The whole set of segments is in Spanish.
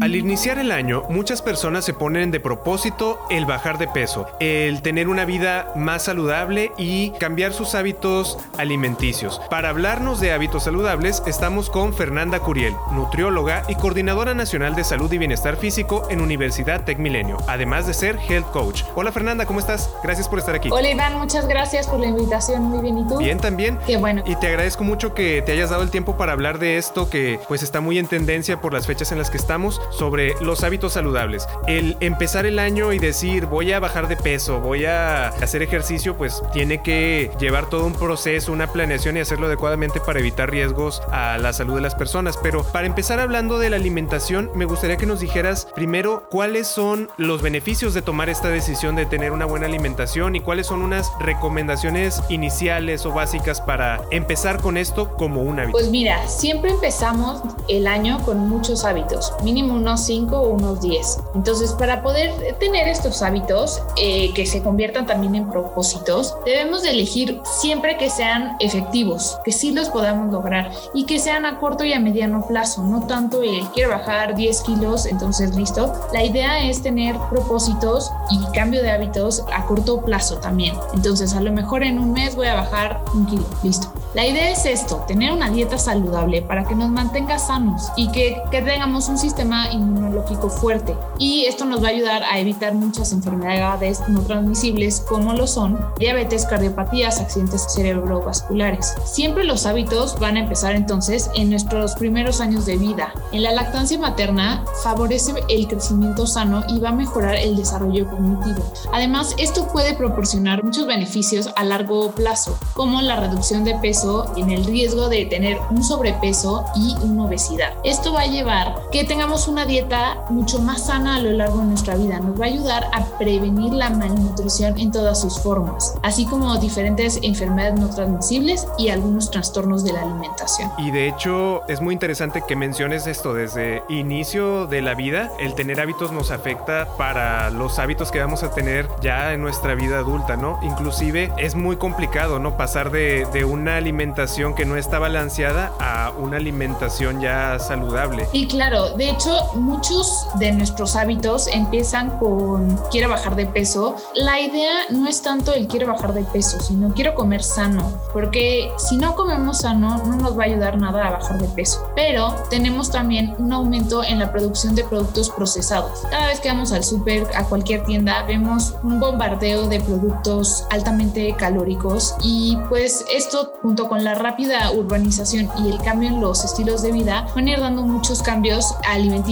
Al iniciar el año, muchas personas se ponen de propósito el bajar de peso, el tener una vida más saludable y cambiar sus hábitos alimenticios. Para hablarnos de hábitos saludables, estamos con Fernanda Curiel, nutrióloga y coordinadora nacional de salud y bienestar físico en Universidad Tech Milenio, además de ser health coach. Hola Fernanda, ¿cómo estás? Gracias por estar aquí. Hola Iván, muchas gracias por la invitación. Muy bien, ¿y tú? Bien también. Qué bueno. Y te agradezco mucho que te hayas dado el tiempo para hablar de esto que pues está muy en tendencia por las fechas en las que estamos sobre los hábitos saludables. El empezar el año y decir voy a bajar de peso, voy a hacer ejercicio, pues tiene que llevar todo un proceso, una planeación y hacerlo adecuadamente para evitar riesgos a la salud de las personas. Pero para empezar hablando de la alimentación, me gustaría que nos dijeras primero cuáles son los beneficios de tomar esta decisión de tener una buena alimentación y cuáles son unas recomendaciones iniciales o básicas para empezar con esto como un hábito. Pues mira, siempre empezamos el año con muchos hábitos, mínimo unos 5 o unos 10. Entonces, para poder tener estos hábitos eh, que se conviertan también en propósitos, debemos de elegir siempre que sean efectivos, que sí los podamos lograr y que sean a corto y a mediano plazo, no tanto el quiero bajar 10 kilos, entonces listo. La idea es tener propósitos y cambio de hábitos a corto plazo también. Entonces, a lo mejor en un mes voy a bajar un kilo, listo. La idea es esto, tener una dieta saludable para que nos mantenga sanos y que tengamos un sistema inmunológico fuerte. Y esto nos va a ayudar a evitar muchas enfermedades no transmisibles como lo son diabetes, cardiopatías, accidentes cerebrovasculares. Siempre los hábitos van a empezar entonces en nuestros primeros años de vida. En la lactancia materna favorece el crecimiento sano y va a mejorar el desarrollo cognitivo. Además, esto puede proporcionar muchos beneficios a largo plazo, como la reducción de peso en el riesgo de tener un sobrepeso y una obesidad. Esto va a llevar que tengamos una dieta mucho más sana a lo largo de nuestra vida. Nos va a ayudar a prevenir la malnutrición en todas sus formas, así como diferentes enfermedades no transmisibles y algunos trastornos de la alimentación. Y de hecho es muy interesante que menciones esto desde inicio de la vida. El tener hábitos nos afecta para los hábitos que vamos a tener ya en nuestra vida adulta, ¿no? Inclusive es muy complicado, ¿no? Pasar de, de una alimentación que no está balanceada a una alimentación ya saludable. Y claro, de hecho muchos de nuestros hábitos empiezan con quiero bajar de peso. La idea no es tanto el quiero bajar de peso, sino quiero comer sano, porque si no comemos sano no nos va a ayudar nada a bajar de peso. Pero tenemos también un aumento en la producción de productos procesados. Cada vez que vamos al súper, a cualquier tienda, vemos un bombardeo de productos altamente calóricos y pues esto junto con la rápida urbanización y el cambio en los estilos de vida van a ir dando muchos cambios alimenticios.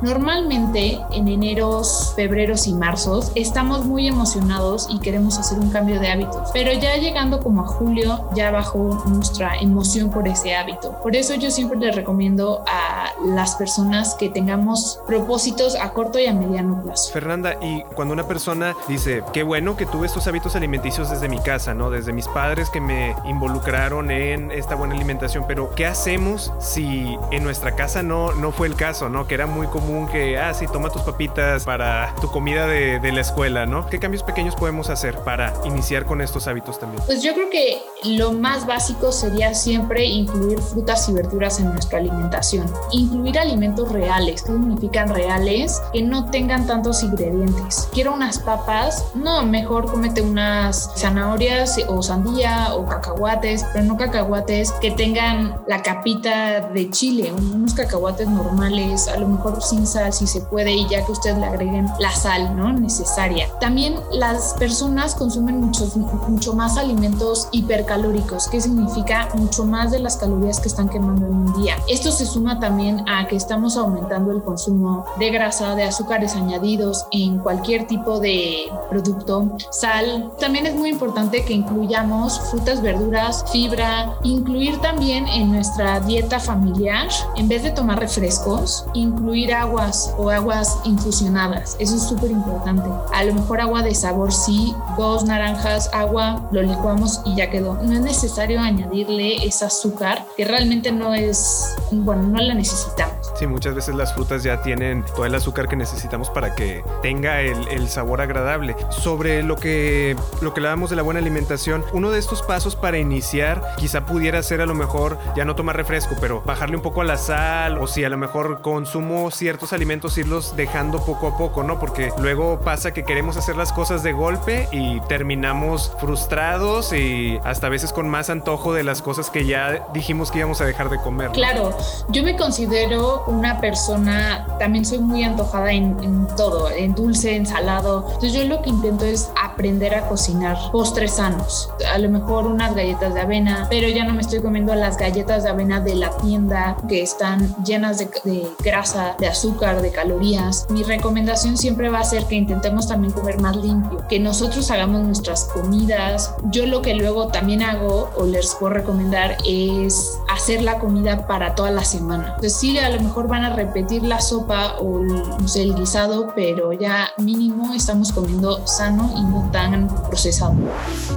Normalmente en eneros, febreros y marzos estamos muy emocionados y queremos hacer un cambio de hábitos, pero ya llegando como a julio ya bajó nuestra emoción por ese hábito. Por eso yo siempre les recomiendo a las personas que tengamos propósitos a corto y a mediano plazo. Fernanda, y cuando una persona dice, qué bueno que tuve estos hábitos alimenticios desde mi casa, ¿no? Desde mis padres que me involucraron en esta buena alimentación, pero ¿qué hacemos si en nuestra casa no, no fue el caso, ¿no? Que era muy común que, ah, sí, toma tus papitas para tu comida de, de la escuela, ¿no? ¿Qué cambios pequeños podemos hacer para iniciar con estos hábitos también? Pues yo creo que lo más básico sería siempre incluir frutas y verduras en nuestra alimentación. Incluir alimentos reales. ¿Qué significan reales? Que no tengan tantos ingredientes. Quiero unas papas, no, mejor cómete unas zanahorias o sandía o cacahuates, pero no cacahuates que tengan la capita de chile, unos cacahuates normales, a lo mejor sin sal si se puede y ya que ustedes le agreguen la sal, ¿no? Necesaria. También las personas consumen muchos, mucho más alimentos hipercalóricos, que significa mucho más de las calorías que están quemando en un día. Esto se suma también a que estamos aumentando el consumo de grasa, de azúcares añadidos en cualquier tipo de producto, sal. También es muy importante que incluyamos frutas, verduras, fibra, incluir también en nuestra dieta familiar, en vez de tomar refrescos, incluir aguas o aguas infusionadas. Eso es súper importante. A lo mejor agua de sabor sí, dos naranjas, agua, lo licuamos y ya quedó. No es necesario añadirle ese azúcar que realmente no es, bueno, no la necesitamos. Sí, muchas veces las frutas ya tienen todo el azúcar que necesitamos para que tenga el, sabor agradable. Sobre lo que, lo que hablábamos de la buena alimentación, uno de estos pasos para iniciar quizá pudiera ser a lo mejor ya no tomar refresco, pero bajarle un poco a la sal o si a lo mejor consumo ciertos alimentos irlos dejando poco a poco, ¿no? Porque luego pasa que queremos hacer las cosas de golpe y terminamos frustrados y hasta a veces con más antojo de las cosas que ya dijimos que íbamos a dejar de comer. Claro, yo me considero una persona, también soy muy antojada en, todo, en dulce, en salado. Entonces yo lo que intento es aprender a cocinar postres sanos. A lo mejor unas galletas de avena, pero ya no me estoy comiendo las galletas de avena de la tienda que están llenas de, de grasa, de azúcar, de calorías. Mi recomendación siempre va a ser que intentemos también comer más limpio, que nosotros hagamos nuestras comidas. Yo lo que luego también hago o les puedo recomendar es hacer la comida para toda la semana. Entonces sí, a lo mejor van a repetir la sopa o el, el guisado, pero ya mínimo estamos comiendo sano y no tan procesado.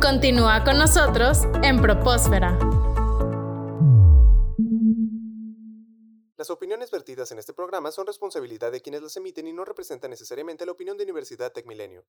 Continúa con nosotros en Propósfera. Las opiniones vertidas en este programa son responsabilidad de quienes las emiten y no representan necesariamente la opinión de Universidad Tecmilenio.